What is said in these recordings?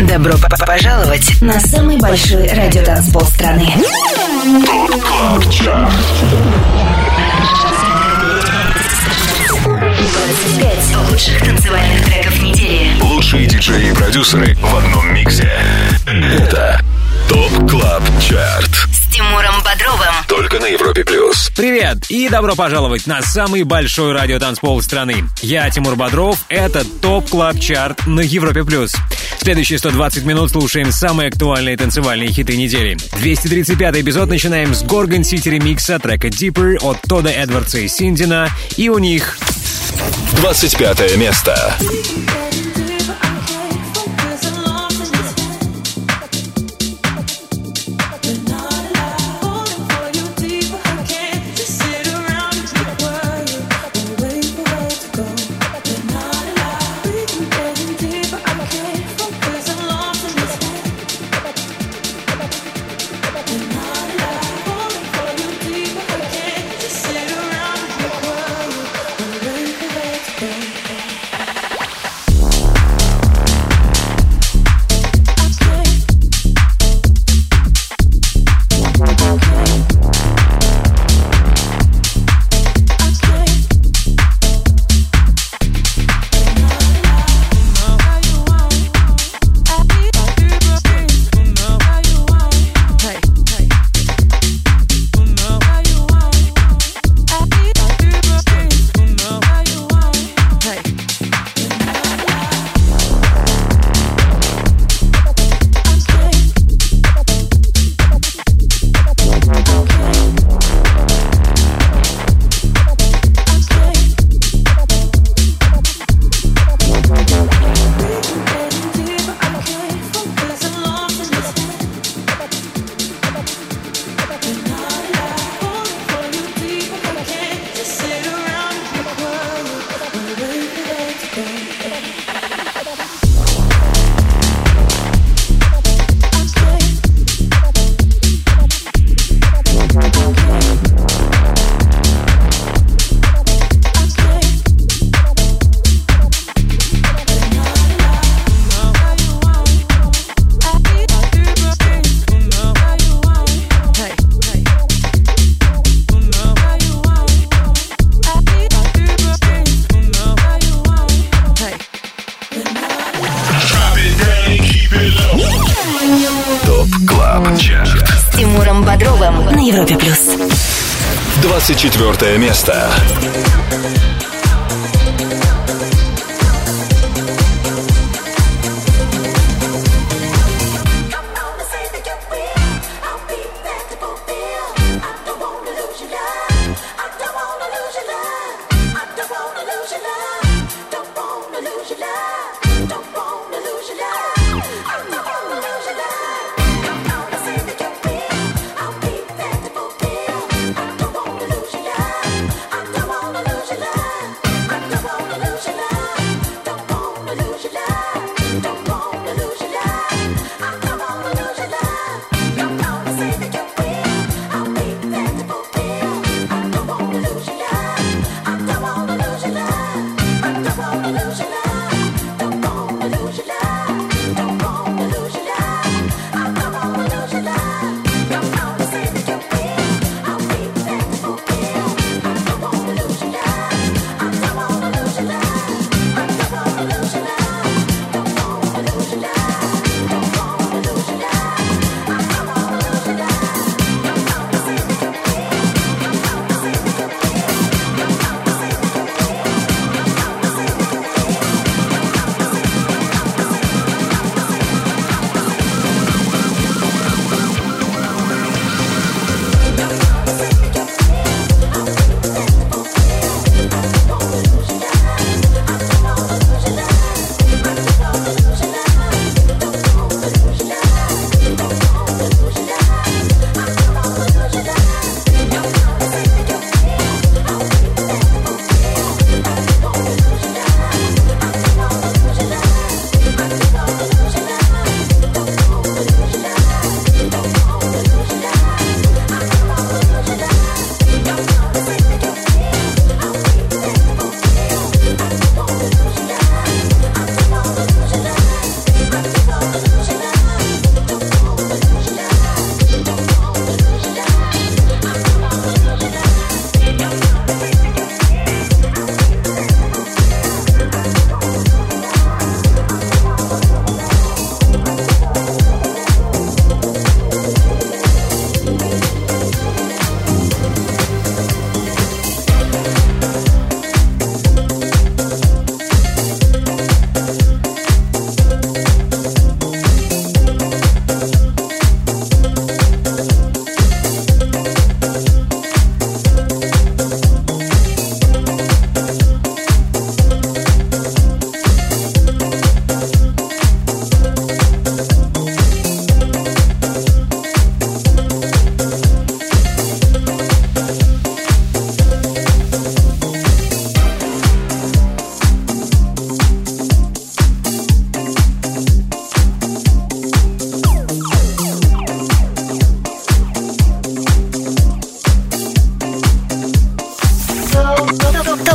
Добро пожаловать на самый большой радиотанцпол страны. Пять лучших танцевальных треков недели. Лучшие диджеи и продюсеры в одном миксе. Это Top Club Chart. Тимуром Бодровым. Только на Европе Плюс. Привет и добро пожаловать на самый большой радиотанцпол страны. Я Тимур Бодров, это Top Club Chart на Европе Плюс. Следующие 120 минут слушаем самые актуальные танцевальные хиты недели. 235 эпизод начинаем с Горгон Сити ремикса трека Deeper от Тода Эдвардса и Синдина. И у них 25 место. ТОП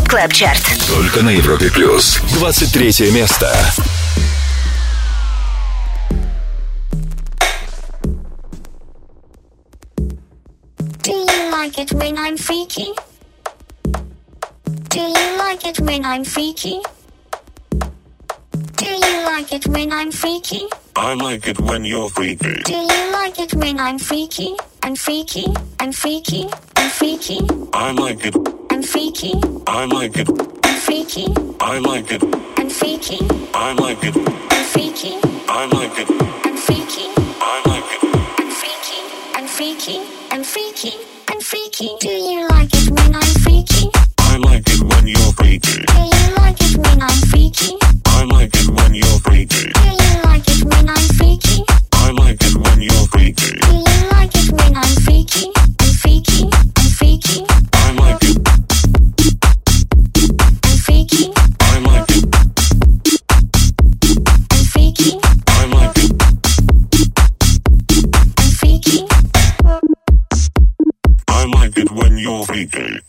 Клаб Чарт. Только на Европе плюс. 23 место. Do you like it when I'm freaky? Do you like it when I'm freaky? Do you like it when I'm freaky? I like it when you're freaky. Do you like it when I'm freaky? I'm freaky, I'm freaky, I'm freaky, I like it. I'm freaky, I like it. I'm freaky, I like it. I'm freaky, I like it. I'm freaky, I like it. I'm freaky, I like it. I'm freaky, I'm freaky, I'm freaky, I'm freaky. Do you like it when I'm freaky? I like it when you're freaky. Do you like it when I'm freaky? I like it when you're freaky. Do you like it when I'm freaky? I like it when you're freaky. Do you like it when I'm freaky? I'm freaky, I'm freaky, like it when you're freaky.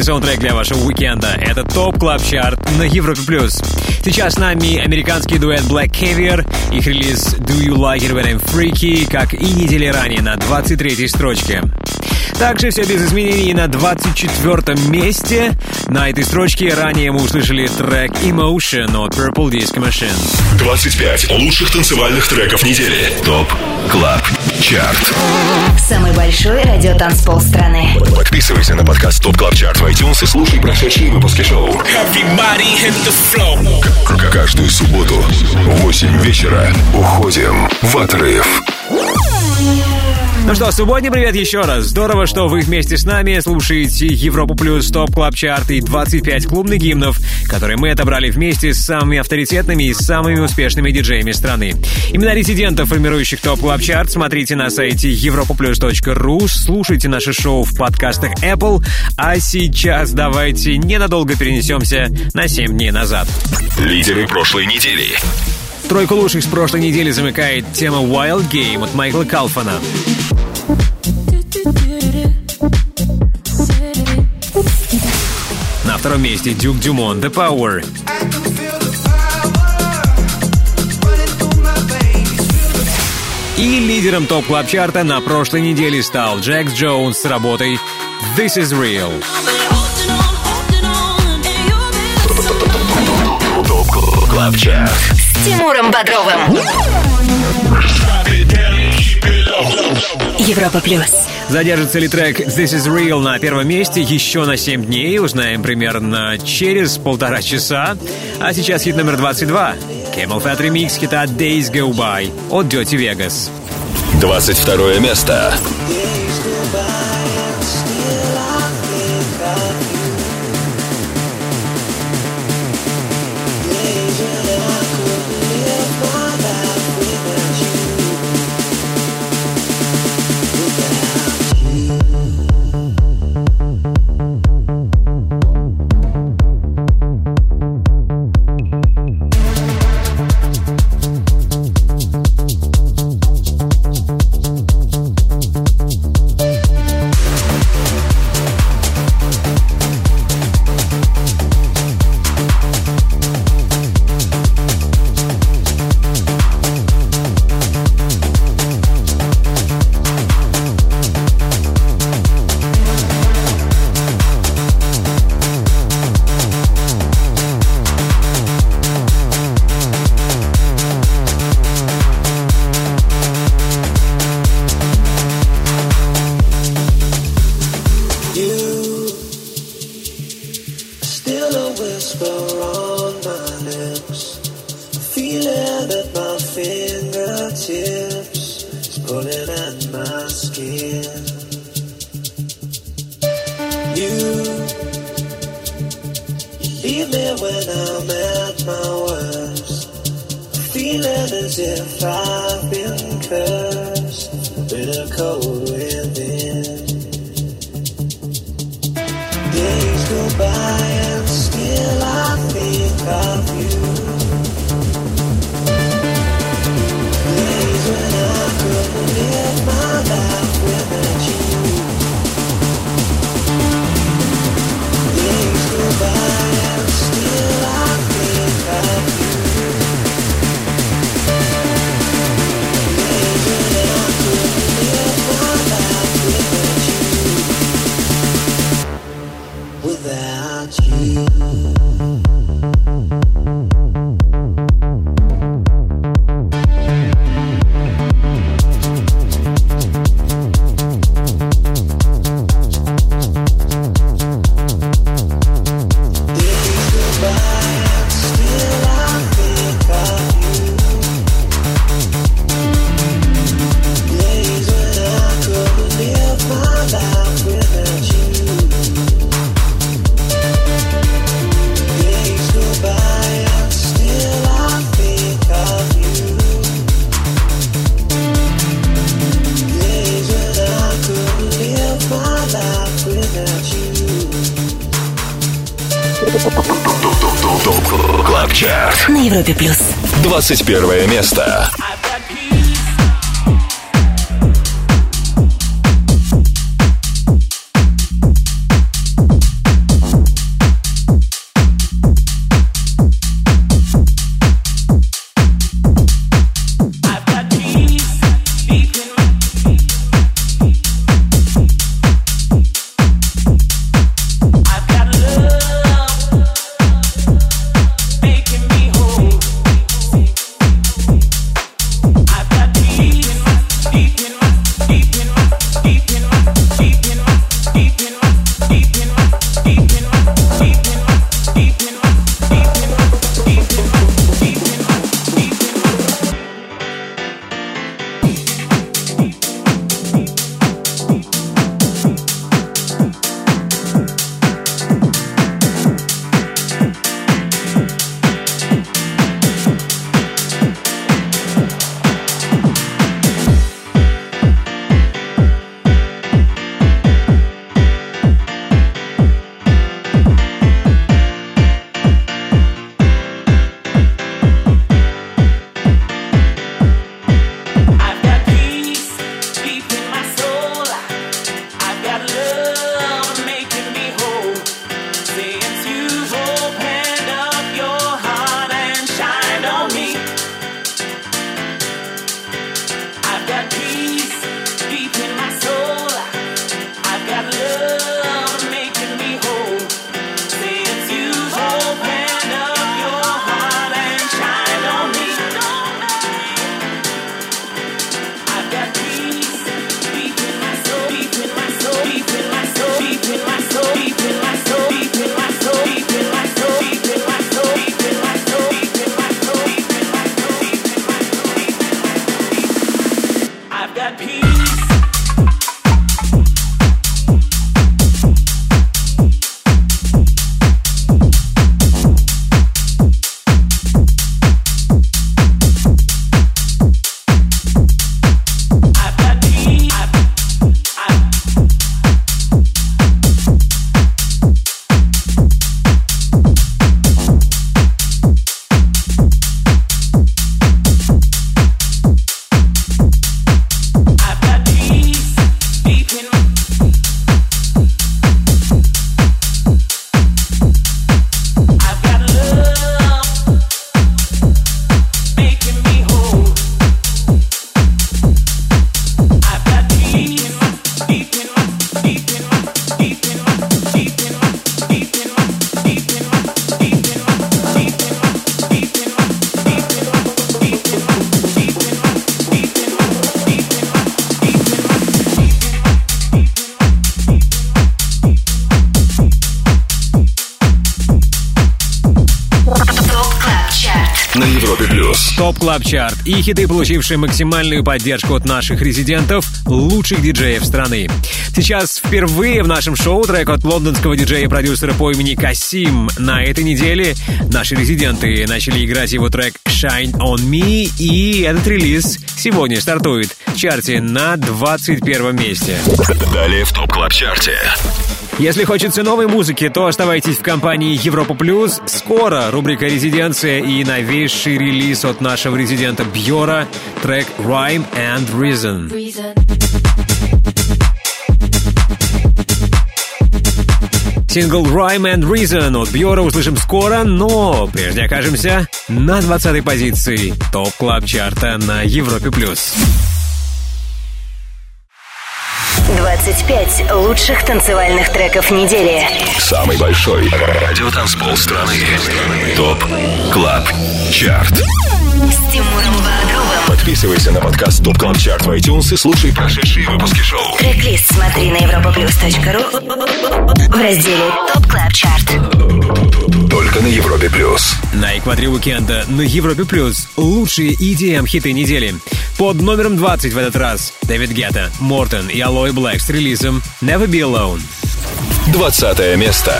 Идеальный саундтрек для вашего уикенда. Это Top Club Chart на Европе+. плюс. Сейчас с нами американский дуэт Black Caviar. Их релиз Do You Like It When I'm Freaky, как и недели ранее на 23-й строчке. Также все без изменений на 24 месте. На этой строчке ранее мы услышали трек Emotion от Purple Disco Machine. 25 лучших танцевальных треков недели. Top Club Chart. Самый большой радиотанцпол страны. Подписывайся на подкаст Top Club Chart в iTunes и слушай прошедшие выпуски шоу. Каждую субботу в 8 вечера уходим в отрыв. Ну что, субботний привет еще раз. Здорово, что вы вместе с нами слушаете Европу Плюс, Top Club Chart и 25 клубных гимнов, которые мы отобрали вместе с самыми авторитетными и самыми успешными диджеями страны. Имена резидентов, формирующих Top Club Chart, смотрите на сайте europaplus.ru, слушайте наше шоу в подкастах Apple, а сейчас давайте ненадолго перенесемся на 7 дней назад. Лидеры прошлой недели. Тройку лучших с прошлой недели замыкает тема Wild Game от Майкла Калфана. На втором месте Дюк Дюмон The Power. И лидером топ клаб чарта на прошлой неделе стал Джекс Джонс с работой This is Real. Тимуром Бодровым. Европа плюс. Задержится ли трек This is Real на первом месте еще на 7 дней, узнаем примерно через полтора часа. А сейчас хит номер 22. Camel Fat Remix хита Days Go By от Dirty Vegas. 22 место. 25. Club Chart и хиты, получившие максимальную поддержку от наших резидентов, лучших диджеев страны. Сейчас впервые в нашем шоу трек от лондонского диджея-продюсера по имени Касим. На этой неделе наши резиденты начали играть его трек Shine On Me, и этот релиз сегодня стартует в чарте на 21 месте. Далее в Top Club Chart е. Если хочется новой музыки, то оставайтесь в компании Европа Плюс. Скоро рубрика «Резиденция» и новейший релиз от нашего резидента Бьора, трек «Rhyme and Reason». Сингл «Rhyme and Reason» от Бьора услышим скоро, но прежде окажемся на 20-й позиции Top Club Chart а на Европе+. плюс. 25 лучших танцевальных треков недели. Самый большой радиотанцпол страны. Top Club Chart. С Тимуром Бодровым. Подписывайся на подкаст Top Club Chart в iTunes и слушай прошедшие выпуски шоу. Трек-лист смотри на europaplus.ru в разделе Top Club Chart. Только на Европе Плюс. На экваторе уикенда на Европе Плюс лучшие EDM хиты недели. Под номером 20 в этот раз Дэвид Гетта, Мортон и Aloe Blacc с релизом Never Be Alone. 20 место.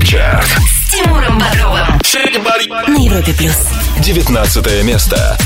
Club Chart. С Тимуром Бодровым. На Европе Плюс. 19 место.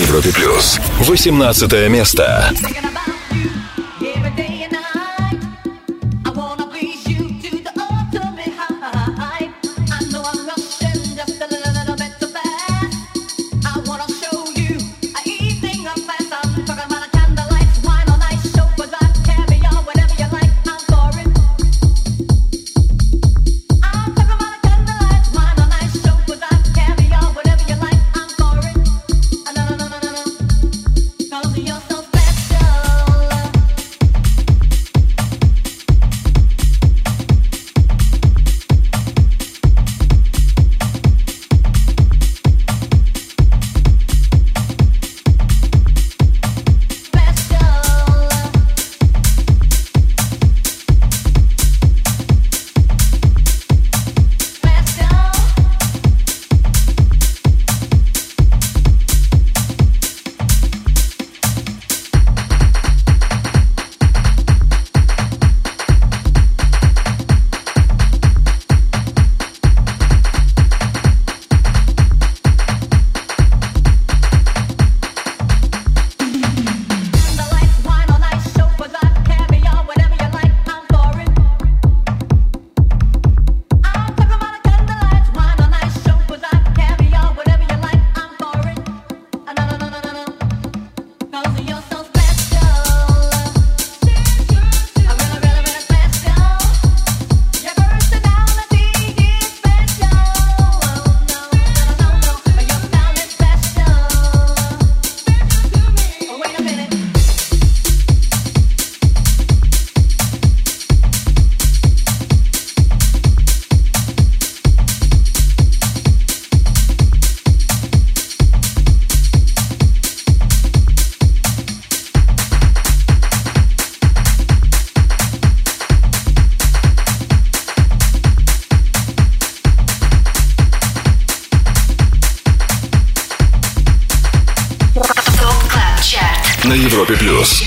Европе плюс. 18 место.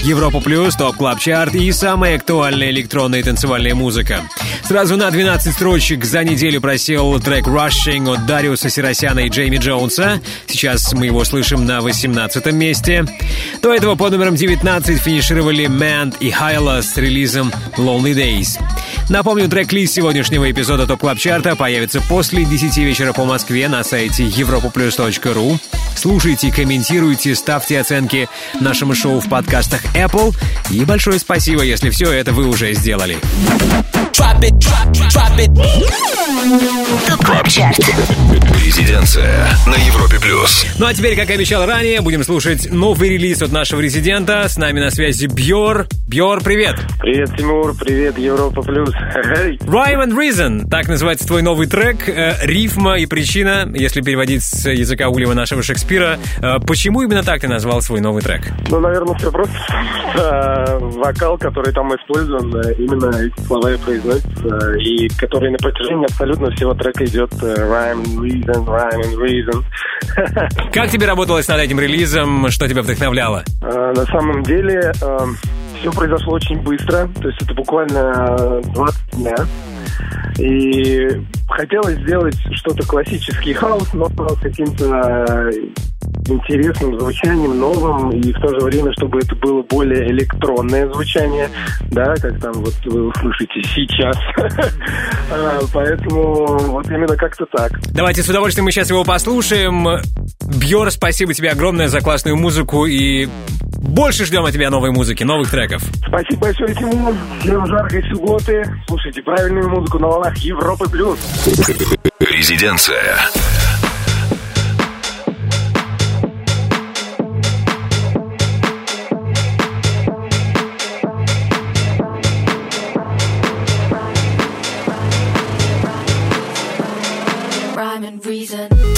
Европа плюс, Top Club Chart и самая актуальная электронная танцевальная музыка. Сразу на 12 строчек за неделю просел трек Rushing от Дариуса Сиросяна и Джейми Джонса. Сейчас мы его слышим на 18 месте. До этого по номерам 19 финишировали Mand и Хайла с релизом Lonely Days. Напомню, трек-лист сегодняшнего эпизода Top Club Chart а появится после 10 вечера по Москве на сайте europaplus.ru. Слушайте, комментируйте, ставьте оценки нашему шоу в подкастах Apple. И большое спасибо, если все это вы уже сделали. Резиденция на Европе плюс. Ну а теперь, как и обещал ранее, будем слушать новый релиз от нашего резидента. С нами на связи Бьор. Бьор, привет! Привет, Тимур, привет, Европа Плюс. Rhyme and Reason, так называется твой новый трек. Э, рифма и причина, если переводить с языка Уильяма нашего Шекспира. Э, почему именно так ты назвал свой новый трек? Ну, наверное, все просто. Э, Вокал, который там использован, именно эти слова и произносятся, и который на протяжении абсолютно всего трека идет rhyme and reason, rhyme and reason. Как тебе работалось над этим релизом? Что тебя вдохновляло? На самом деле все произошло очень быстро, то есть это буквально э, 20 дня. И хотелось сделать что-то классический хаос, но с каким-то э, интересным звучанием, новым, и в то же время, чтобы это было более электронное звучание, да, как там вот вы услышите сейчас. А, Поэтому вот именно как-то так. Давайте с удовольствием мы сейчас его послушаем. Бьор, спасибо тебе огромное за классную музыку и больше ждем от тебя новой музыки, новых треков. Спасибо большое, Тимур. Всем жаркой субботы. Слушайте правильную музыку на волнах Европы плюс. Резиденция. Reason.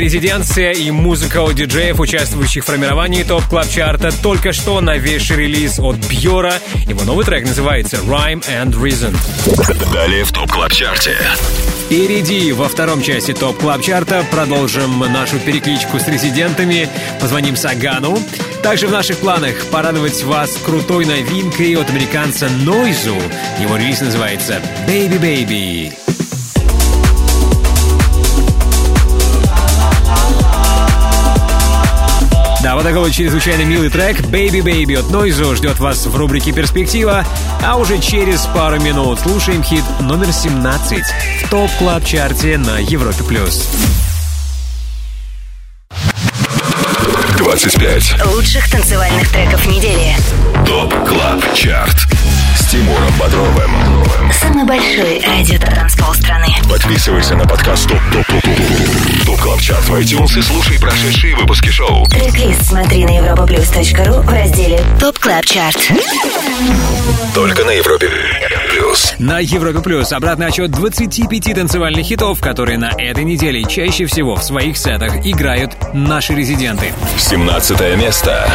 «Резиденция» и музыка от диджеев, участвующих в формировании Top Club Chart а. Только что новейший релиз от Бьора. Его новый трек называется «Rhyme and Reason». Далее в Top Club Chart е. Впереди во втором части Top Club Chart а продолжим нашу перекличку с резидентами. Позвоним Сагану. Также в наших планах порадовать вас крутой новинкой от американца Нойзу. Его релиз называется «Baby Baby». Вот такой вот чрезвычайно милый трек «Baby Baby» от Нойзу ждет вас в рубрике «Перспектива», а уже через пару минут слушаем хит номер 17 в Top Club Chart е на Европе+. плюс. 25. Лучших танцевальных треков недели. Top Club Chart. С Тимуром Бодровым. Самый большой радиотанцпол страны. Подписывайся на подкаст Top Top Top Top Top Club Chart в iTunes и слушай прошедшие выпуски шоу. Трек-лист смотри на europaplus.ru в разделе ТОП КЛАБ ЧАРТ. Только на Европе плюс. На Европе Плюс обратный отчет 25 танцевальных хитов, которые на этой неделе чаще всего в своих сетах играют наши резиденты. 17 место.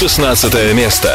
16 место.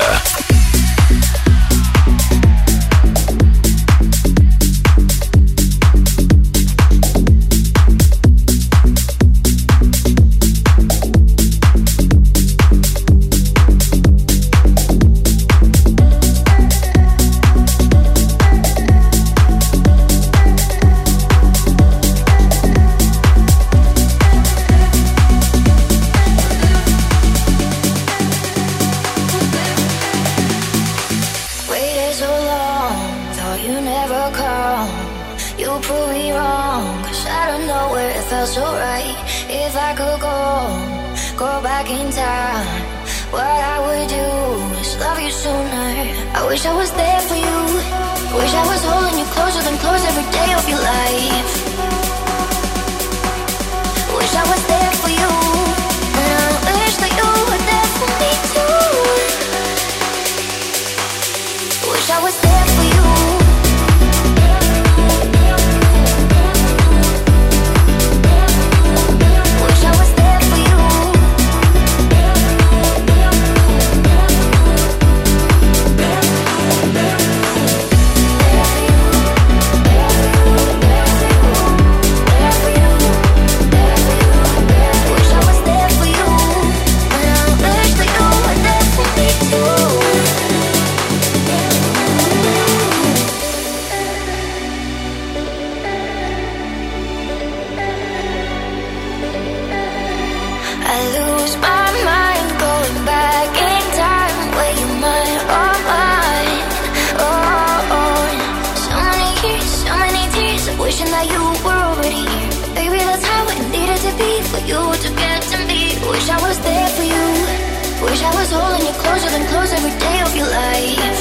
and close every day of your life.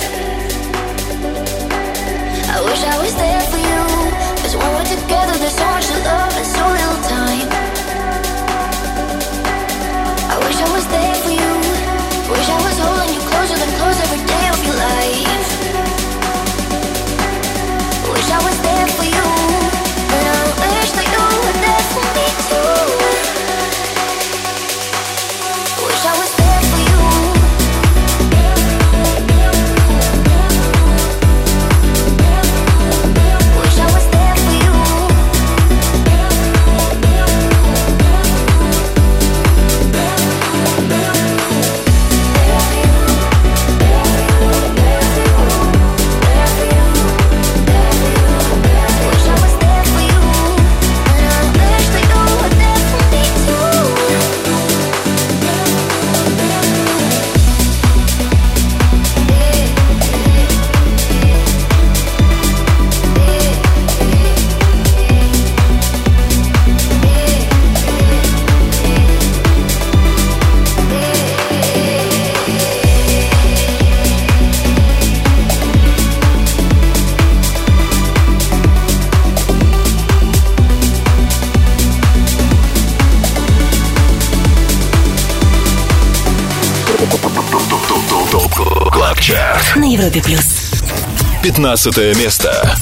Европе плюс. 15 место.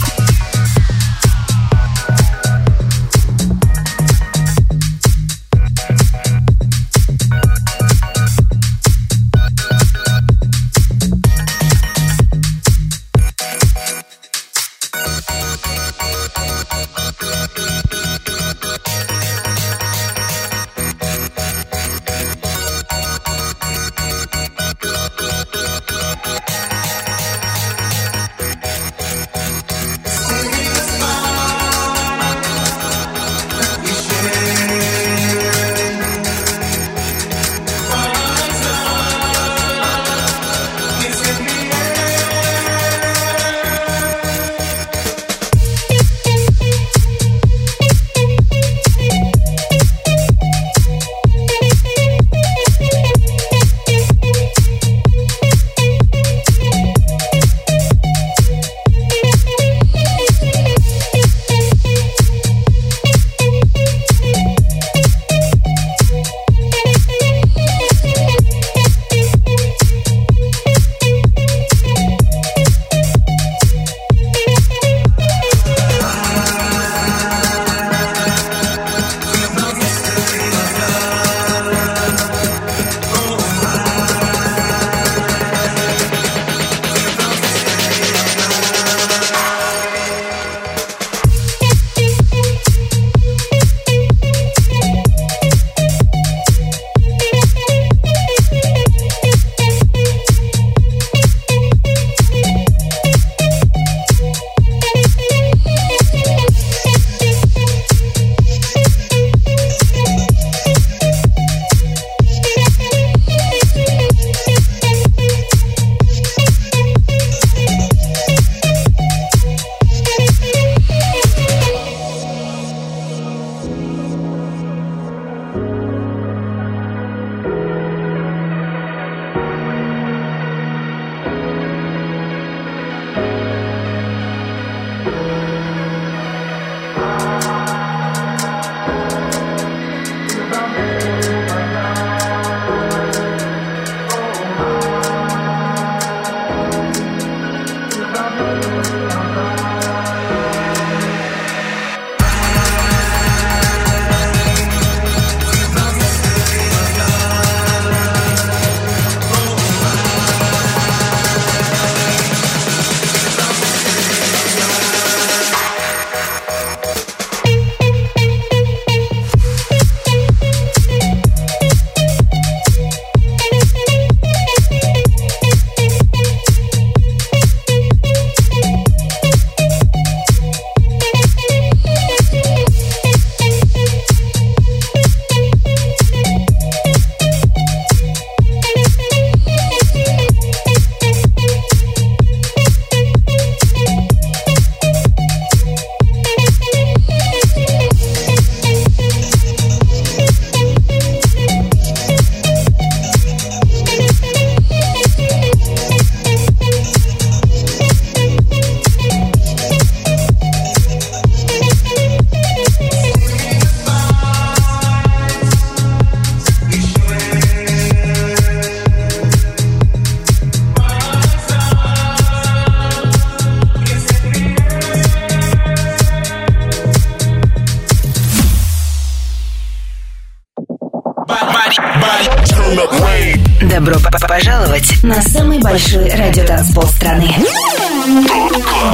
большой радиотанцпол страны.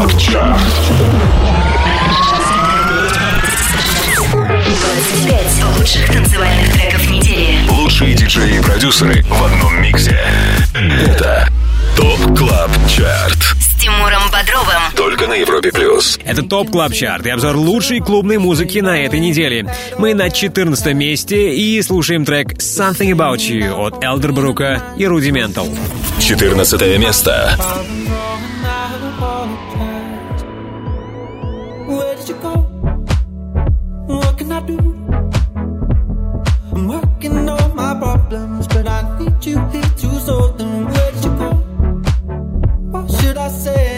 Кто? 25 лучших танцевальных треков недели. Лучшие диджеи и продюсеры в одном миксе. Это Top Club Chart Бодровым. Только на Европе Плюс. Это Top Club Chart и обзор лучшей клубной музыки на этой неделе. Мы на 14 месте и слушаем трек «Something About You» от Элдербрука и Рудиментал. 14 место. I need you here to solve them. Where did you go? What should I say?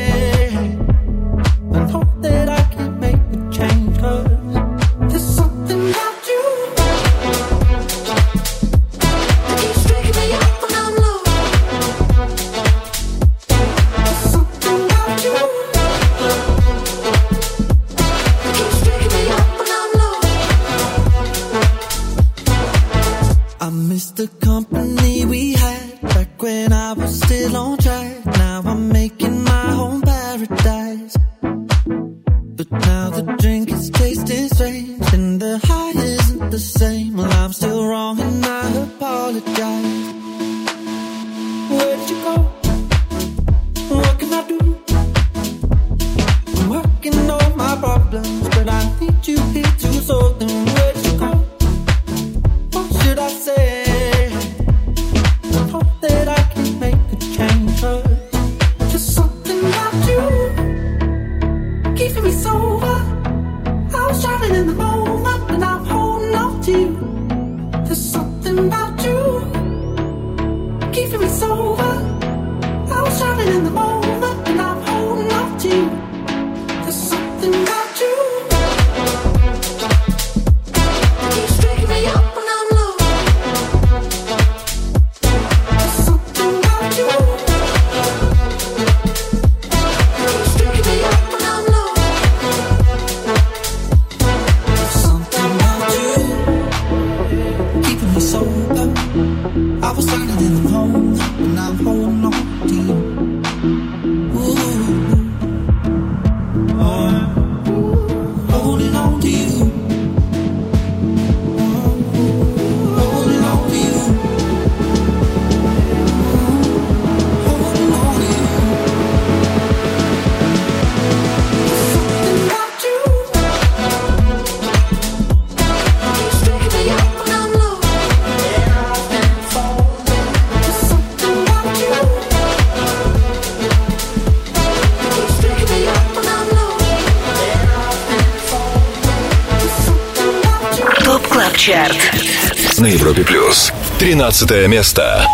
15 место.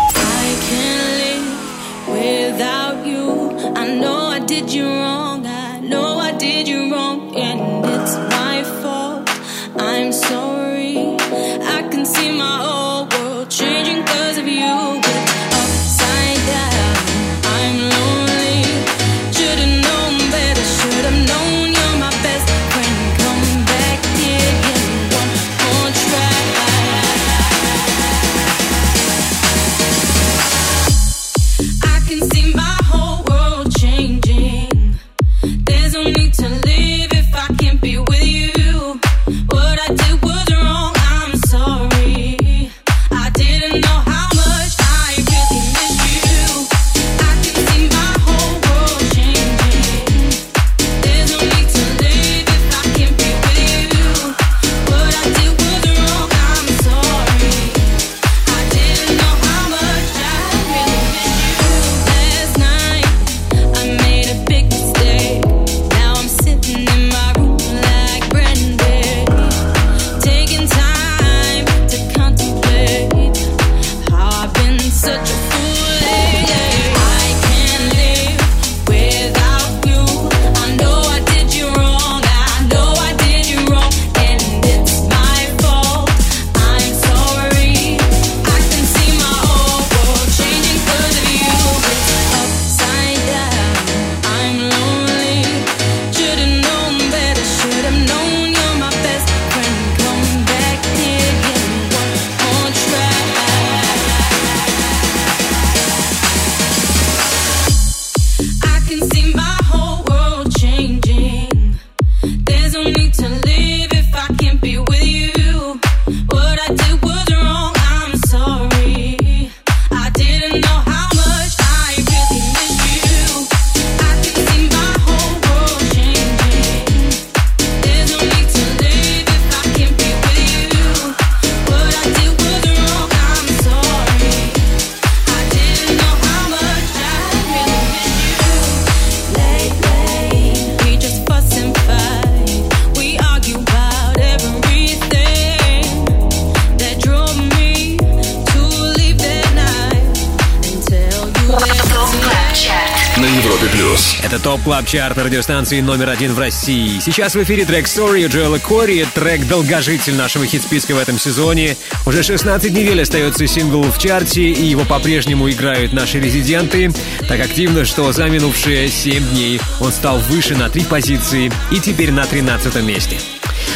Это Top Club Chart радиостанции номер один в России. Сейчас в эфире трек Sorry Джоэла Кори, трек долгожитель нашего хит-списка в этом сезоне. Уже 16 недель остается сингл в чарте, и его по-прежнему играют наши резиденты. Так активно, что за минувшие 7 дней он стал выше на 3 позиции и теперь на 13 месте.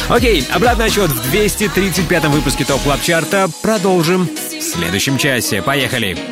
Окей, обратный отсчет в 235-м выпуске Top Club Chart а. Продолжим в следующем часе. Поехали!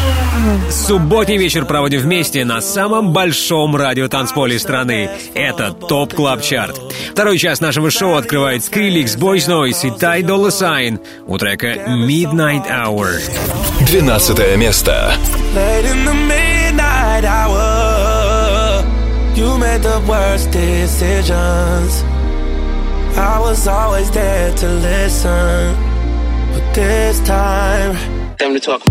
Субботний вечер проводим вместе на самом большом радиотанцполе страны. Это Top Club Chart. Второй час нашего шоу открывает Skrillex, Boys Noise и Ty Dolla Sign у трека Midnight Hour. 12 место. You made the worst decisions. I was always there to listen, but this time, time to talk.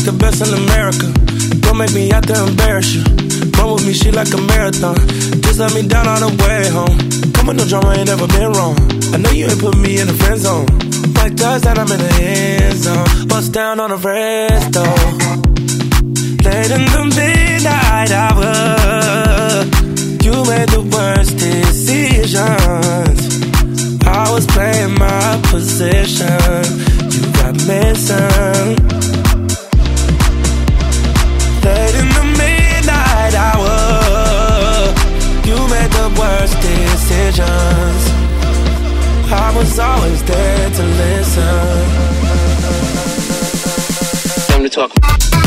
Like the best in America. Don't make me out there embarrass you. Run with me, she like a marathon. Just let me down on the way home. Come with no drama, ain't never been wrong. I know you ain't put me in the friend zone. Like does that, I'm in the end zone. Bust down on the resto. Late in the midnight hour, you made the worst decisions. I was playing my position. You got missing. Was always there to listen. Time to talk.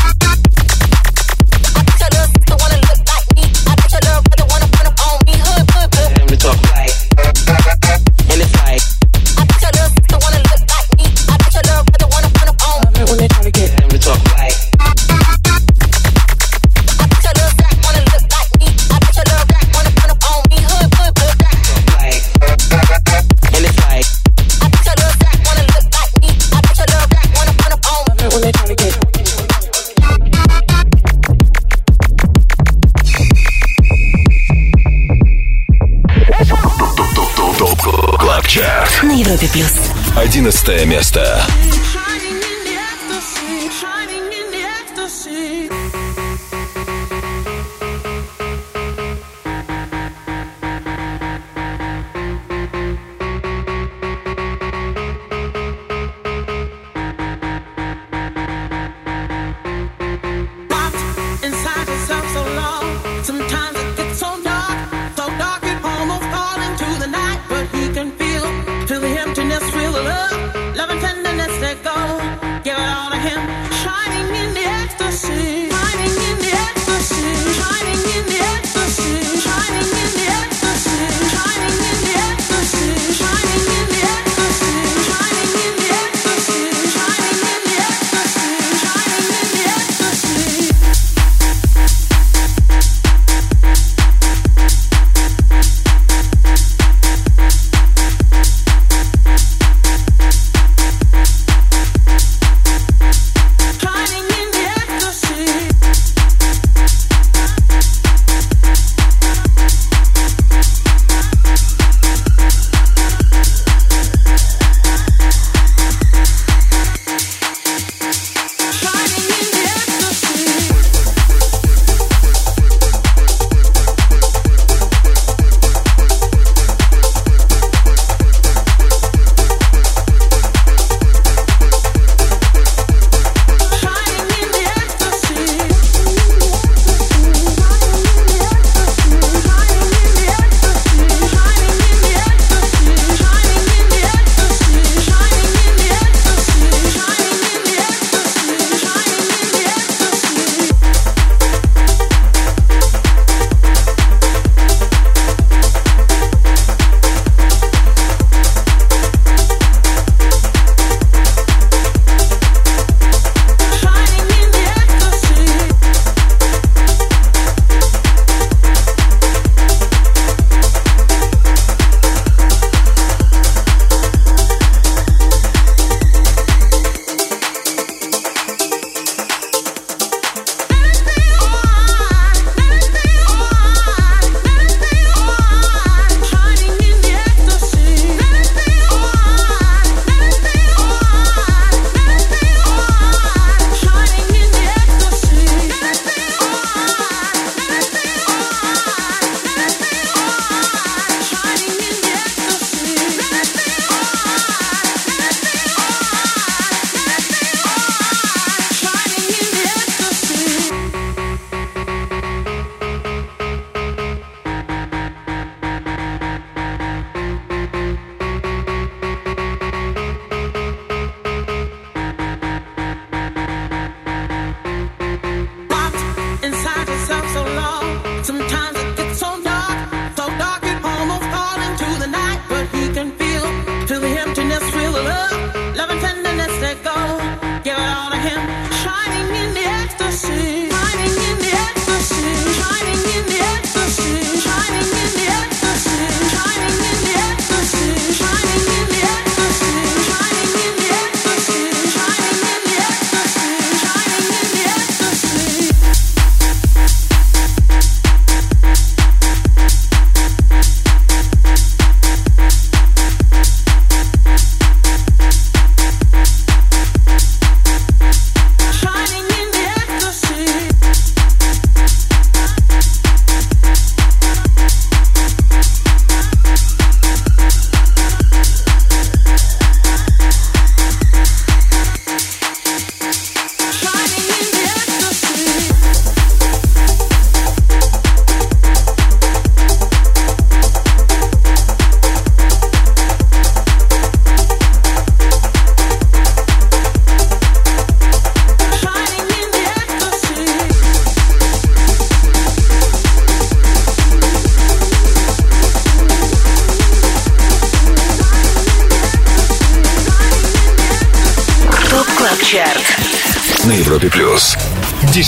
11 место.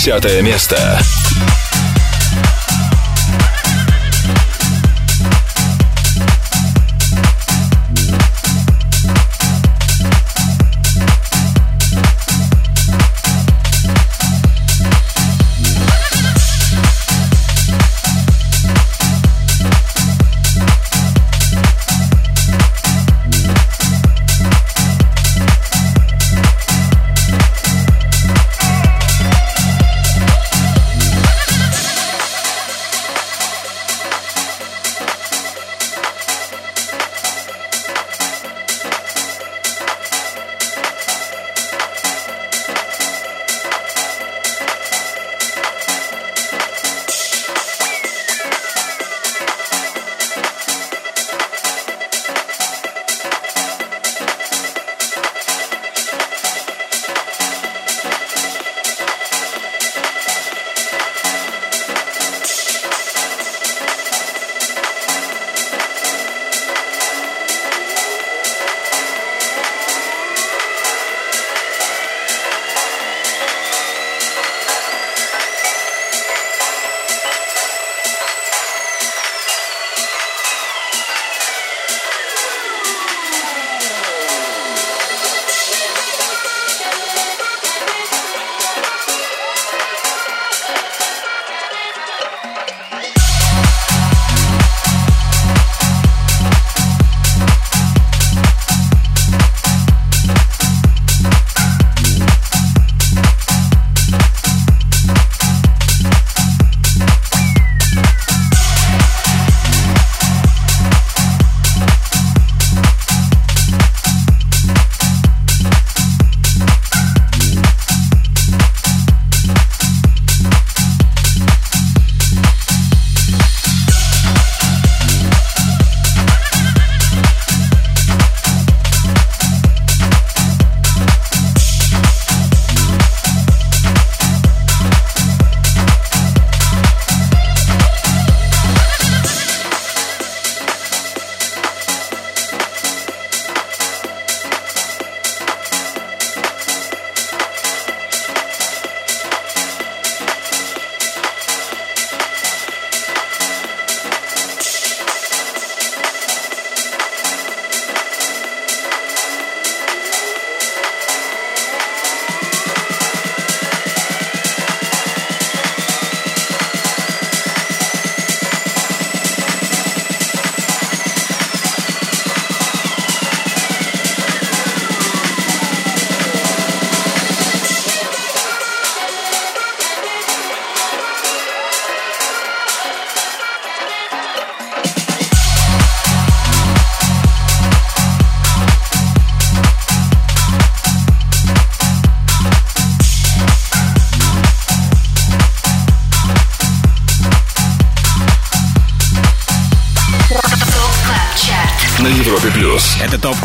Десятое место.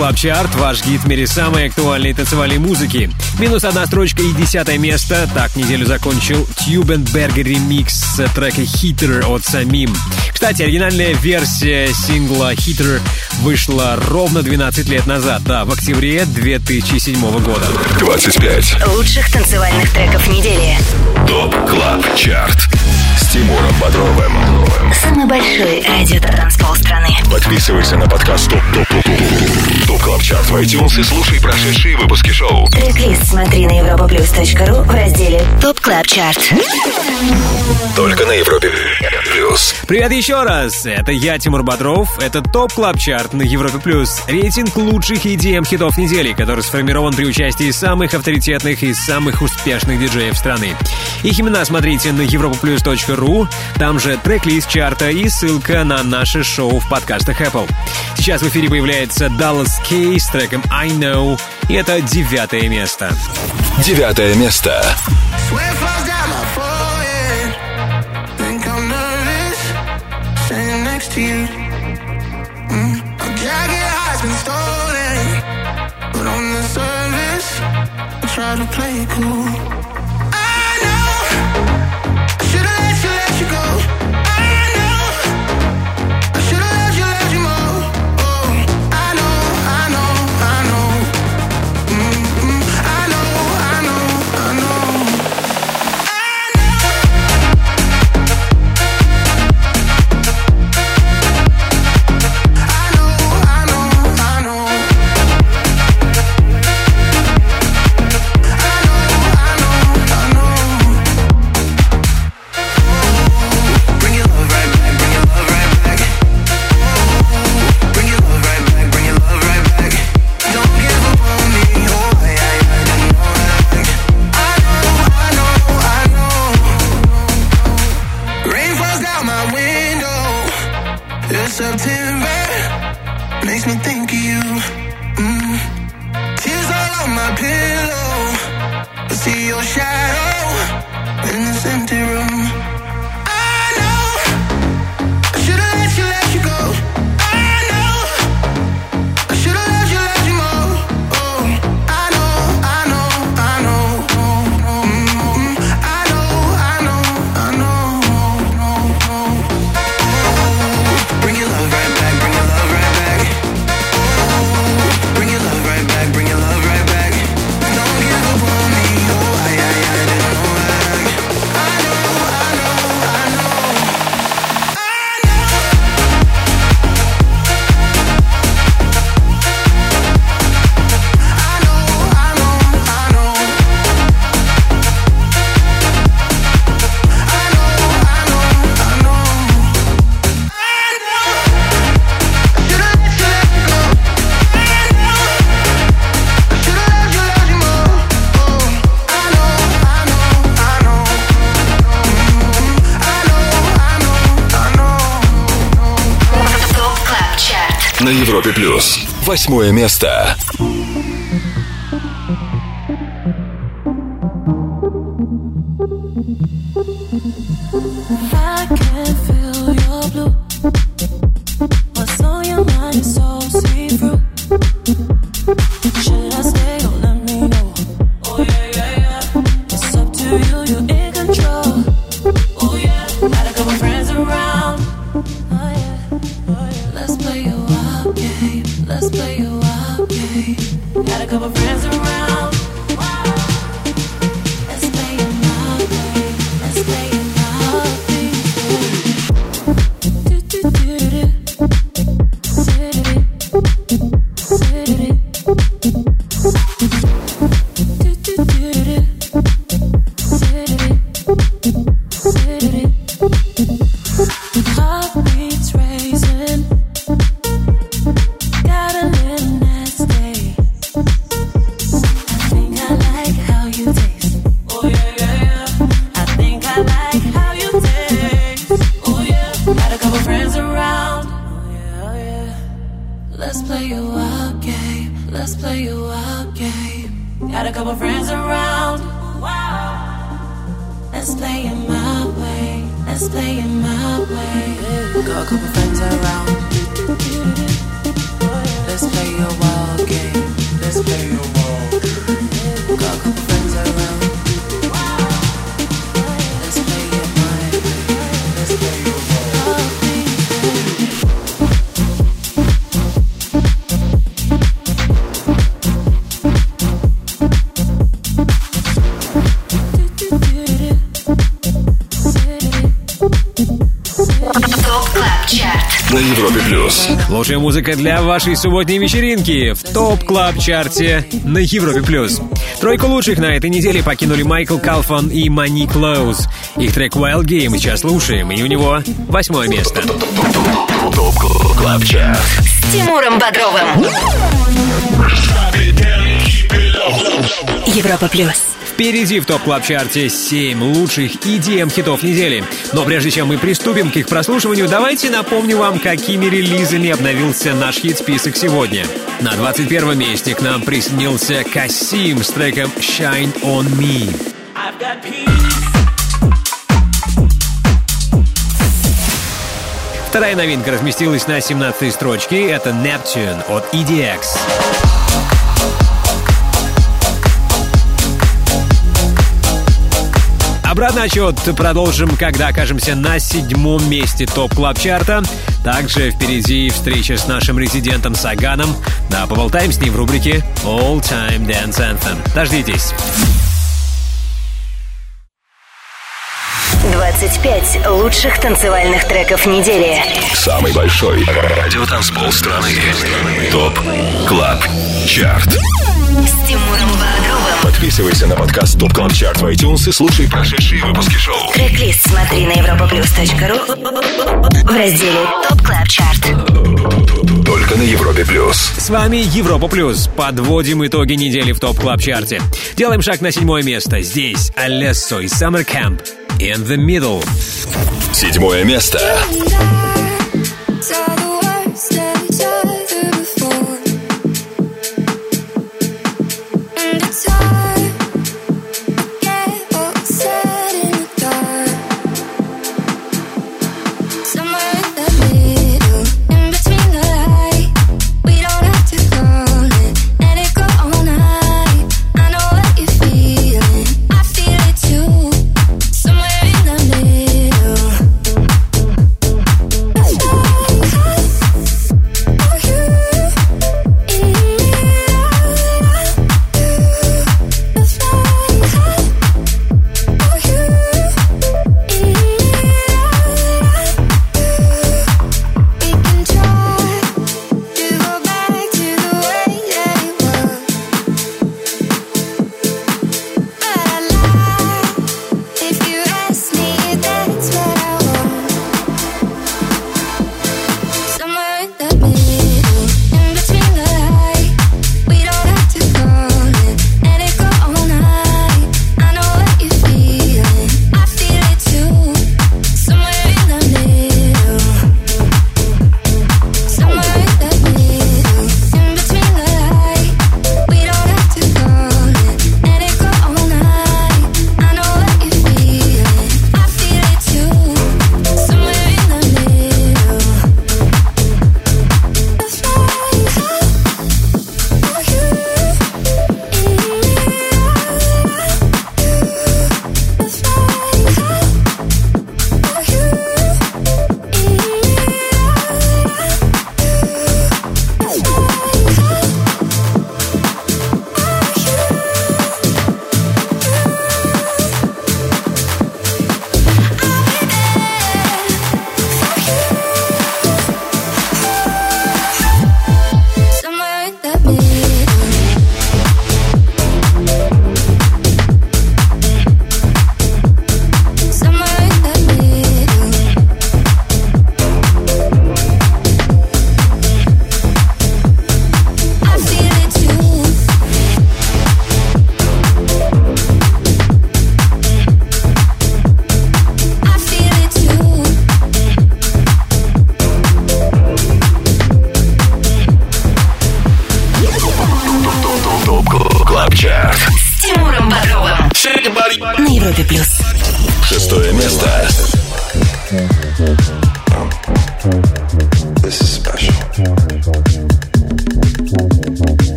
Club Chart, ваш гид в мире самой актуальной танцевальной музыки. Минус одна строчка и десятое место. Так неделю закончил Tube & Berger ремикс трека «Heater» от Самим. Кстати, оригинальная версия сингла «Heater» вышла ровно 12 лет назад, да, в октябре 2007 года. 25. Лучших танцевальных треков недели. Top Club Chart. С Тимуром Бодровым. Самый большой радиотанцпол страны. Подписывайся на подкаст Top Top Top Top Top Club Chart в iTunes и слушай прошедшие выпуски шоу. Трек-лист смотри на europaplus.ru в разделе Top Club Chart. Только на Европе плюс. Привет еще раз! Это я, Тимур Бодров. Это Top Club Chart на Европе Плюс. Рейтинг лучших EDM хитов недели, который сформирован при участии самых авторитетных и самых успешных диджеев страны. Их имена смотрите на europaplus.ru. Там же трек-лист чарта и ссылка на наше шоу в подкастах Apple. Сейчас в эфире появляется Dallas K с треком I Know. И это девятое место. Девятое место. Sweat flows down my forehead. Восьмое место. Лучшая музыка для вашей субботней вечеринки в Top Club Chart е на Европе+. плюс. Тройку лучших на этой неделе покинули Майкл Калфан и Мани Клоуз. Их трек Wild Game сейчас слушаем, и у него восьмое место. Top Club Chart. С Тимуром Бодровым. Европа Плюс. Впереди в Top Club Chart е 7 лучших EDM хитов недели. Но прежде чем мы приступим к их прослушиванию, давайте напомню вам, какими релизами обновился наш хит-список сегодня. На 21 месте к нам присоединился Касим с треком Shine On Me. Вторая новинка разместилась на 17 строчке. Это Neptune от EDX. Обратный отчет продолжим, когда окажемся на седьмом месте топ клаб чарта Также впереди встреча с нашим резидентом Саганом. Да, поболтаем с ним в рубрике All Time Dance Anthem. Дождитесь. 25 лучших танцевальных треков недели. Самый большой радиотанцпол страны. ТОП КЛАБ ЧАРТ. С Тимуром. Подписывайся на подкаст Top Club Chart в iTunes и слушай прошедшие выпуски шоу. Трек-лист смотри на europaplus.ru в разделе Top Club Chart. Только на Европе Плюс. С вами Европа Плюс. Подводим итоги недели в Top Club Chart е. Делаем шаг на седьмое место. Здесь Алессо и Summer Camp. In the middle. Седьмое место.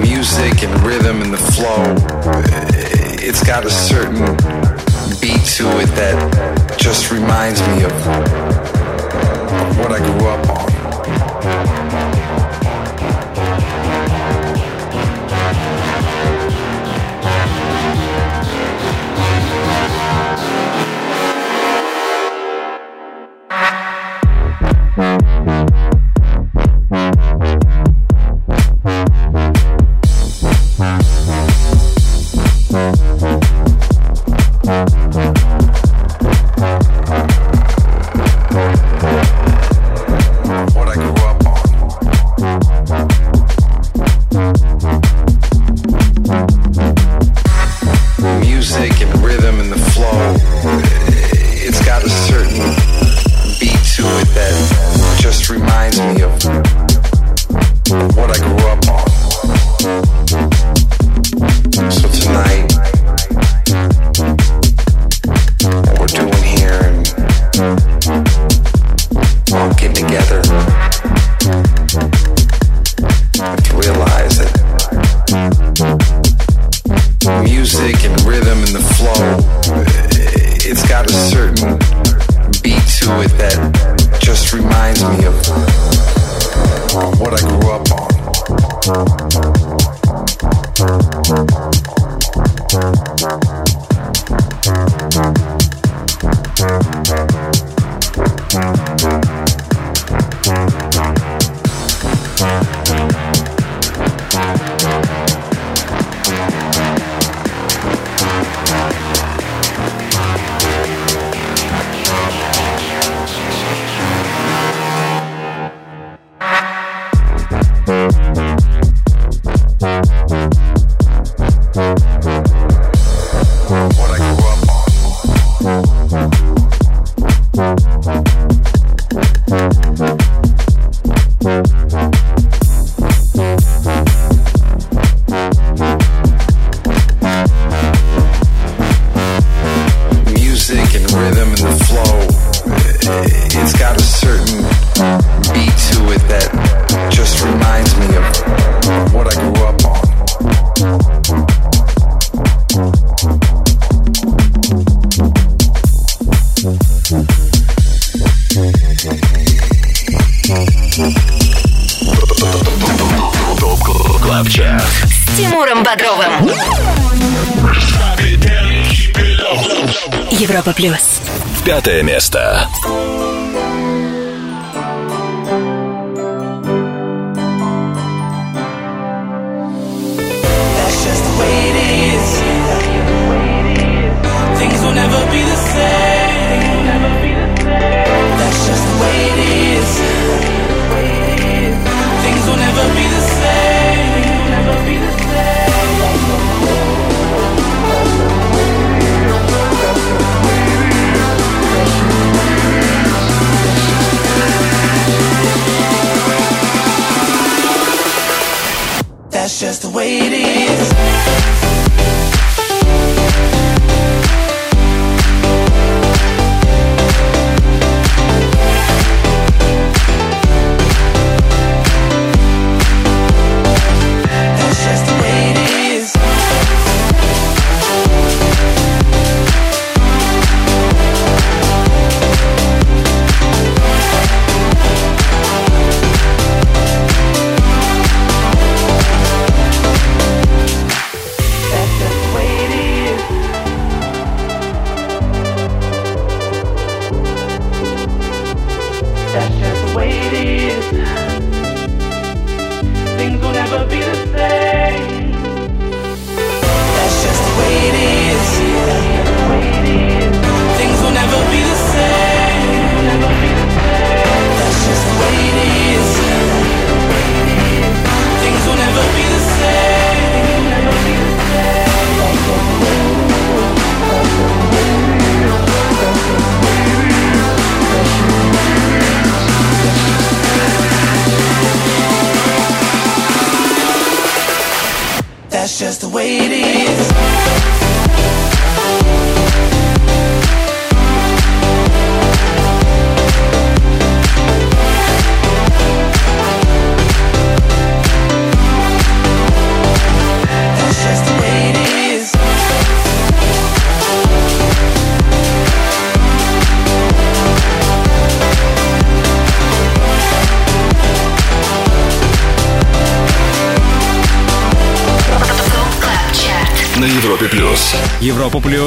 music and rhythm and the flow, eh, it's got a certain beat to it that just reminds me of what I grew up on.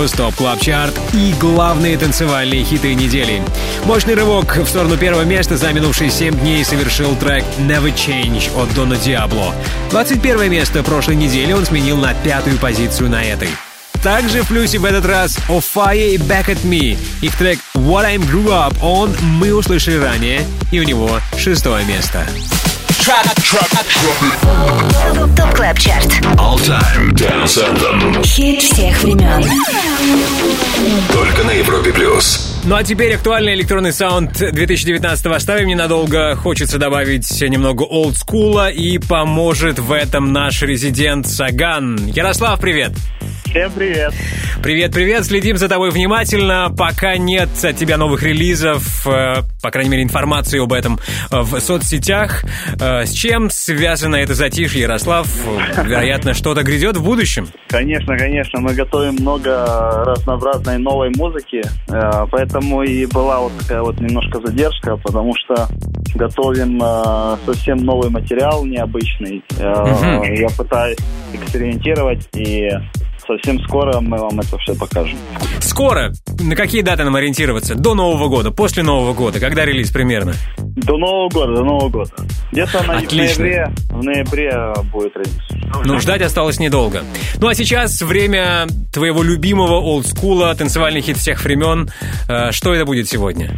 Плюс, топ клаб чарт и главные танцевальные хиты недели. Мощный рывок в сторону первого места за минувшие 7 дней совершил трек Never Change от Дона Диабло. 21 место прошлой недели он сменил на пятую позицию на этой. Также в плюсе в этот раз Офая и Back at Me. Их трек What I Grew Up On мы услышали ранее, и у него шестое место. Top Club Chart. All Time Dance Anthem. Хит всех времен. Только на Европе Плюс. Ну а теперь актуальный электронный саунд 2019 оставим ненадолго. Хочется добавить немного олдскула и поможет в этом наш резидент Саган. Ярослав, привет! Всем привет. Привет, привет, следим за тобой внимательно. Пока нет от тебя новых релизов, э, по крайней мере, информации об этом э, в соцсетях. Э, С чем связано это затишье, Ярослав? Вероятно, что-то грядет в будущем. Конечно, конечно, мы готовим много разнообразной новой музыки, э, поэтому и была вот такая вот немножко задержка, потому что готовим совсем новый материал необычный. Мгм. Я пытаюсь экспериментировать и совсем скоро мы вам это все покажем. Скоро. На какие даты нам ориентироваться? До Нового года, после Нового года? Когда релиз примерно? До Нового года, до Нового года. Где-то на- в ноябре, в ноябре будет релиз. Ну, ждать осталось недолго. Ну, а сейчас время твоего любимого олдскула, танцевальный хит всех времен. Э, Что это будет сегодня?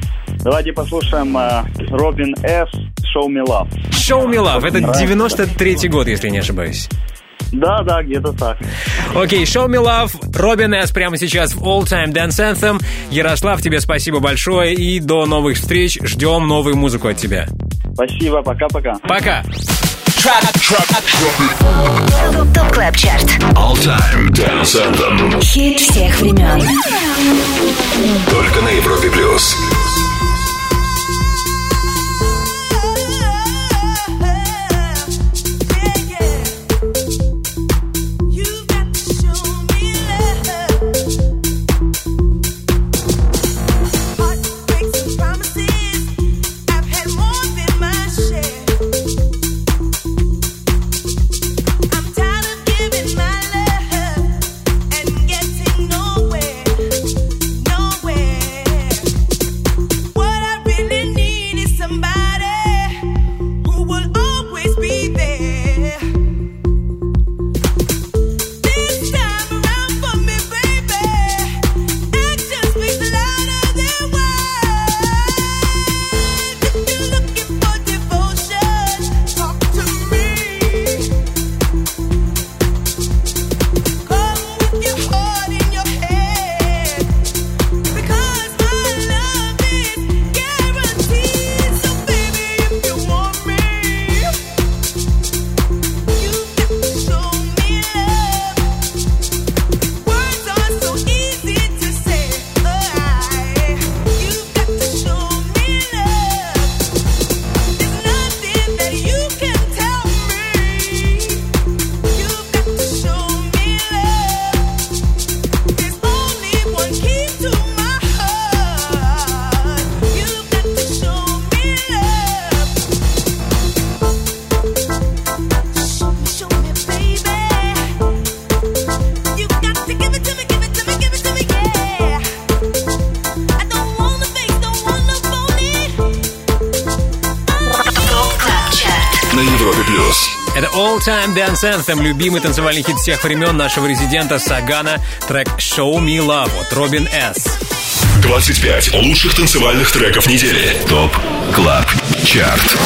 Давайте послушаем э, Робин С. Show Me Love. Show Me Love. Это Нравится. 93-й год, если не ошибаюсь. Да, да, где-то так. Окей, Show Me Love, Робин С. прямо сейчас в All Time Dance Anthem. Ярослав, тебе спасибо большое и до новых встреч. Ждем новую музыку от тебя. Спасибо, пока-пока. Пока. Top Club Chart. All Time Dance Anthem. Хит всех времен. Только на Европе Плюс. All Time Dance Anthem, любимый танцевальный хит всех времен нашего резидента Сагана, трек Show Me Love от Робин С. 25 лучших танцевальных треков недели. ТОП КЛАБ ЧАРТ.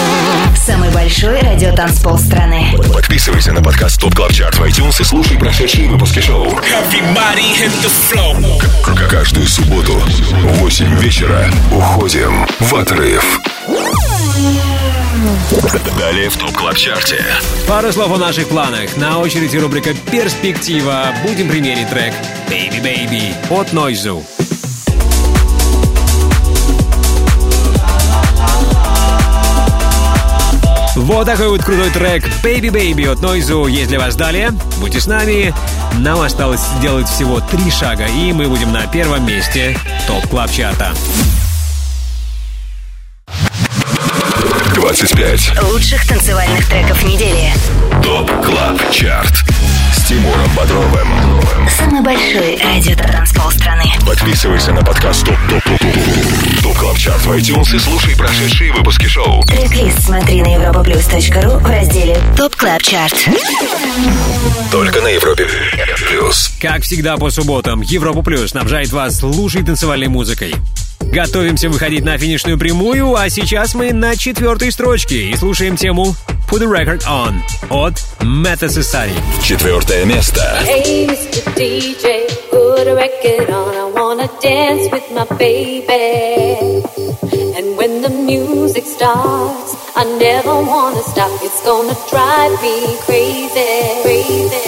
Самый большой радиотанцпол страны. Подписывайся на подкаст ТОП КЛАБ ЧАРТ в iTunes и слушай прошедшие выпуски шоу. Каждую субботу в 8 вечера уходим в отрыв. Далее в Top Club Chart е. Пару слов о наших планах. На очереди рубрика «Перспектива». Будем премьерить трек «Baby Baby» от Нойзу. Вот такой вот крутой трек «Baby Baby» от Нойзу есть для вас далее. Будьте с нами. Нам осталось сделать всего три шага, и мы будем на первом месте Top Club Chart а. 25 Лучших танцевальных треков недели. Top Club Chart. С Тимуром Бодровым. Самый большой радиотанцпол страны. Подписывайся на подкаст Top Top Top Top Top Club Chart в iTunes и слушай прошедшие выпуски шоу. Трек-лист смотри на europaplus.ru в разделе Top Club Chart. Только на Европе плюс. Как всегда по субботам, Европа Плюс снабжает вас лучшей танцевальной музыкой. Готовимся выходить на финишную прямую, а сейчас мы на четвертой строчке и слушаем тему Put the Record On от Meta Society. Четвертое место. Hey, Mr. DJ, put a record on. I wanna dance with my baby. And when the music starts, I never wanna stop. It's gonna drive me crazy, crazy, crazy.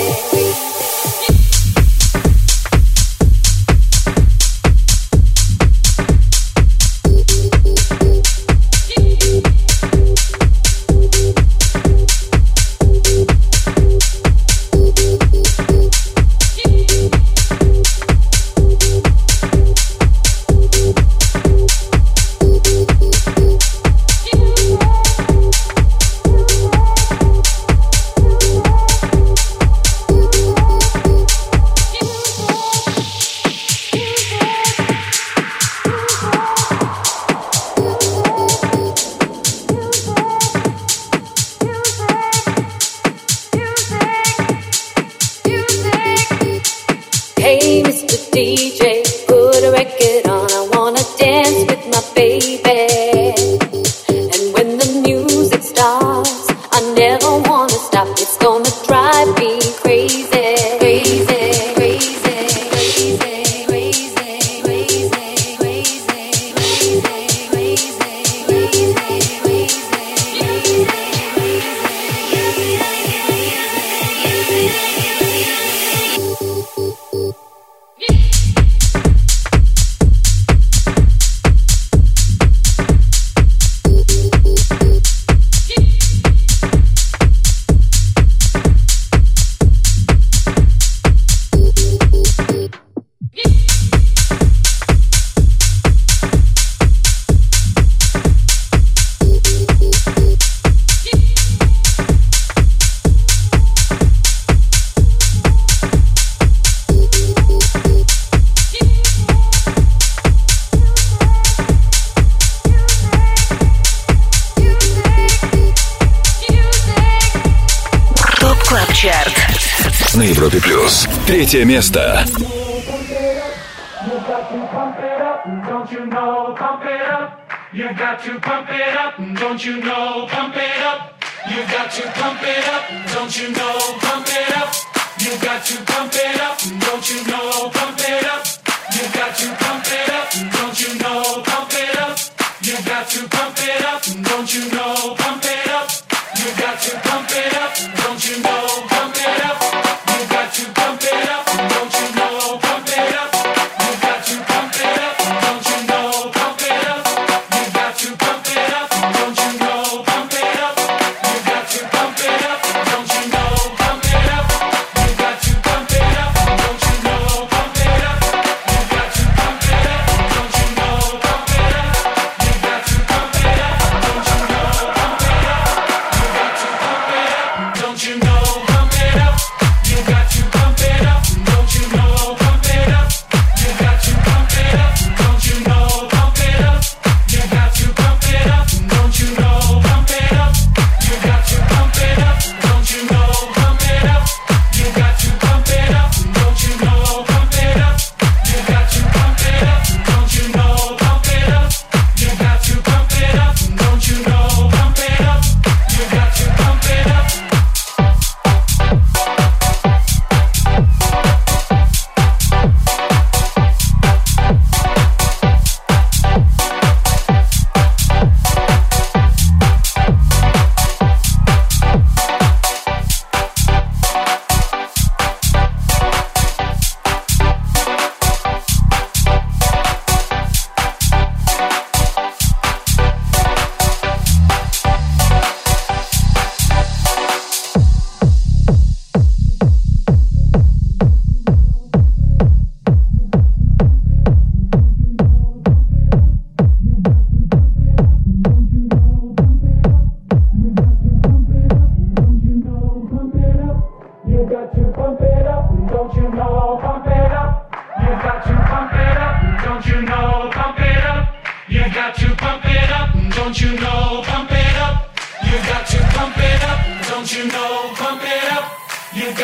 третье место.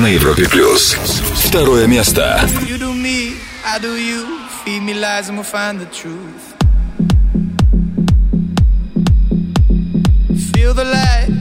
на Европе плюс. Второе место. Feel the light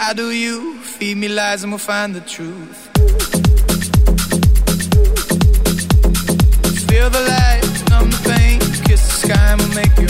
How do you. Feed me lies and we'll find the truth. Feel the light, numb the pain, kiss the sky and we'll make you.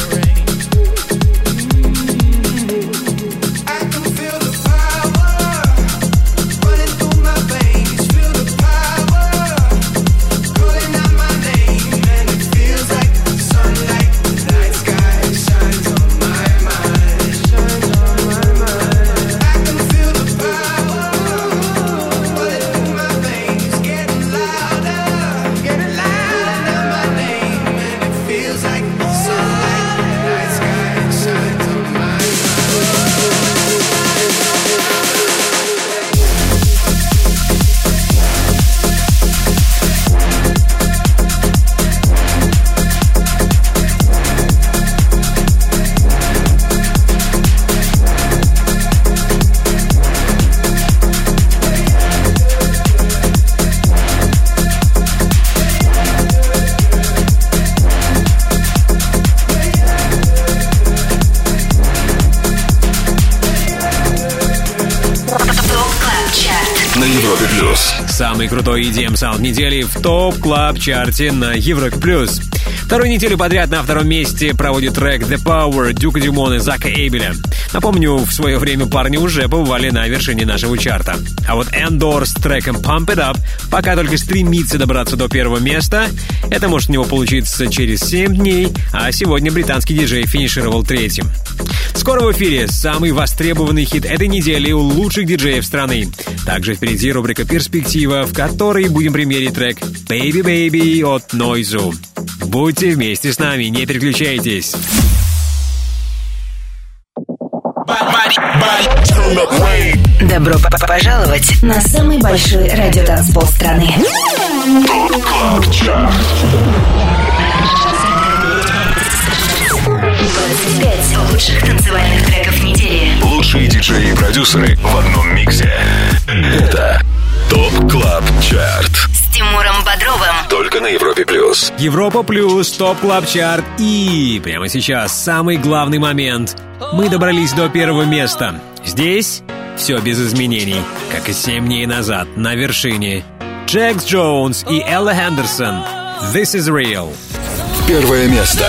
Самый крутой EDM саунд недели в топ клаб чарте на Европе плюс. Вторую неделю подряд на втором месте проводит трек The Power Дюка Дюмон и Зака Эйбеля. Напомню, в свое время парни уже побывали на вершине нашего чарта. А вот Endor с треком Pump It Up пока только стремится добраться до первого места. Это может у него получиться через 7 дней, а сегодня британский диджей финишировал третьим. Скоро в эфире самый востребованный хит этой недели у лучших диджеев страны. Также впереди рубрика «Перспектива», в которой будем примерить трек «Baby Baby» от Нойзу. Будьте вместе с нами, не переключайтесь. Добро пожаловать на самый большой радиотанцпол страны. 25 лучших танцевальных треков недели. Лучшие диджеи и продюсеры в одном миксе. Это Top Club Chart. С Тимуром Бодровым. Только на Европе плюс. Европа плюс, Top Club Chart и прямо сейчас самый главный момент. Мы добрались до первого места. Здесь все без изменений, как и 7 дней назад на вершине. Джекс Джонс и Элла Хендерсон. This is real. Первое место.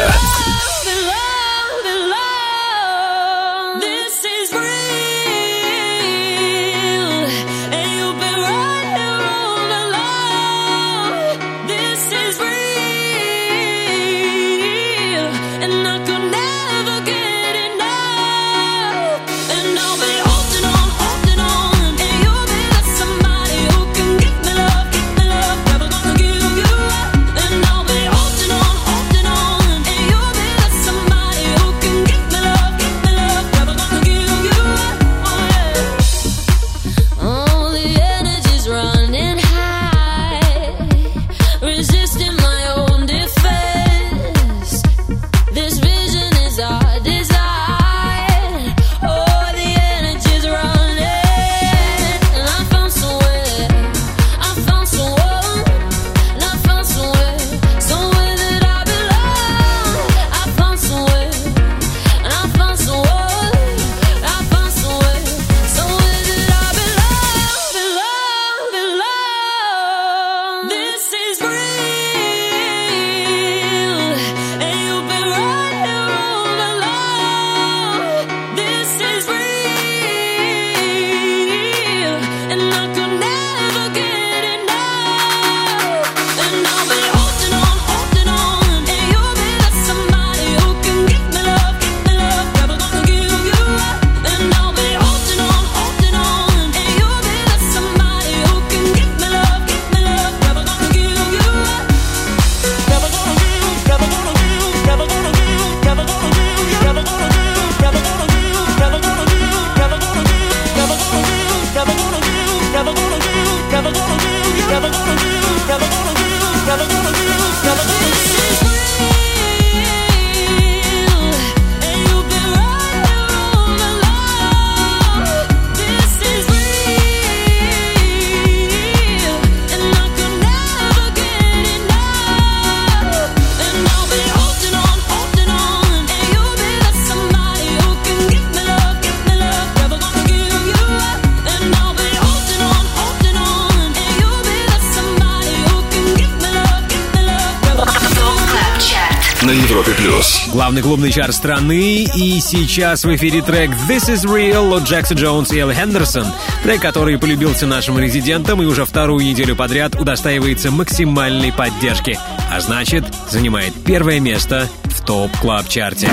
Главный клубный чарт страны, и сейчас в эфире трек «This is Real» от Джекса Джонс и Элли Хендерсон. Трек, который полюбился нашим резидентам и уже вторую неделю подряд удостаивается максимальной поддержки, а значит, занимает первое место в Top Club Chart е.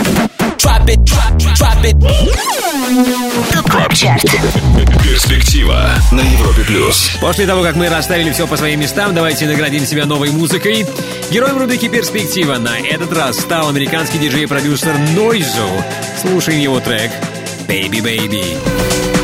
Чарт. Перспектива на Европе плюс. После того, как мы расставили все по своим местам, давайте наградим себя новой музыкой. Героем рубрики «Перспектива» на этот раз стал американский диджей и продюсер Нойзу. Слушаем его трек «Baby Baby».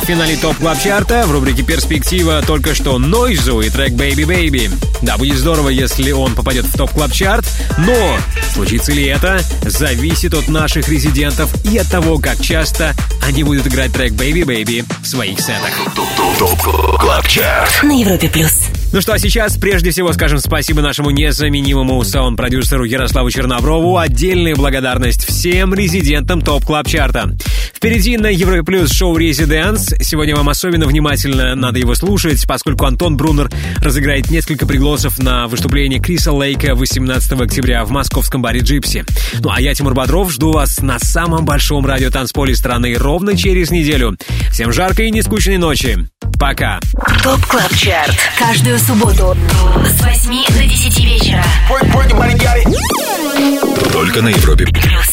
В финале Top Club Chart а в рубрике «Перспектива» только что Нойзу и трек «Baby Baby». Да, будет здорово, если он попадет в Top Club Chart, но случится ли это, зависит от наших резидентов и от того, как часто они будут играть трек «Baby Baby» в своих сетах. Top Club Chart. На Европе плюс. Ну что, а сейчас прежде всего скажем спасибо нашему незаменимому саунд-продюсеру Ярославу Черноброву. Отдельная благодарность всем резидентам Top Club Chart а. Впереди на Европе Плюс шоу «ResiDANCE». Сегодня вам особенно внимательно надо его слушать, поскольку Антон Брунер разыграет несколько пригласов на выступление Криса Лейка 18 октября в московском баре «Gipsy». Ну а я, Тимур Бодров, жду вас на самом большом радиотанцполе страны ровно через неделю. Всем жаркой и нескучной ночи. Пока. Top Club Chart. Каждую субботу с 8 до 10 вечера. Только на Европе Плюс.